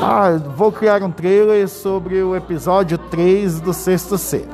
Ah, vou criar um trailer sobre o episódio 3 do Sexto C.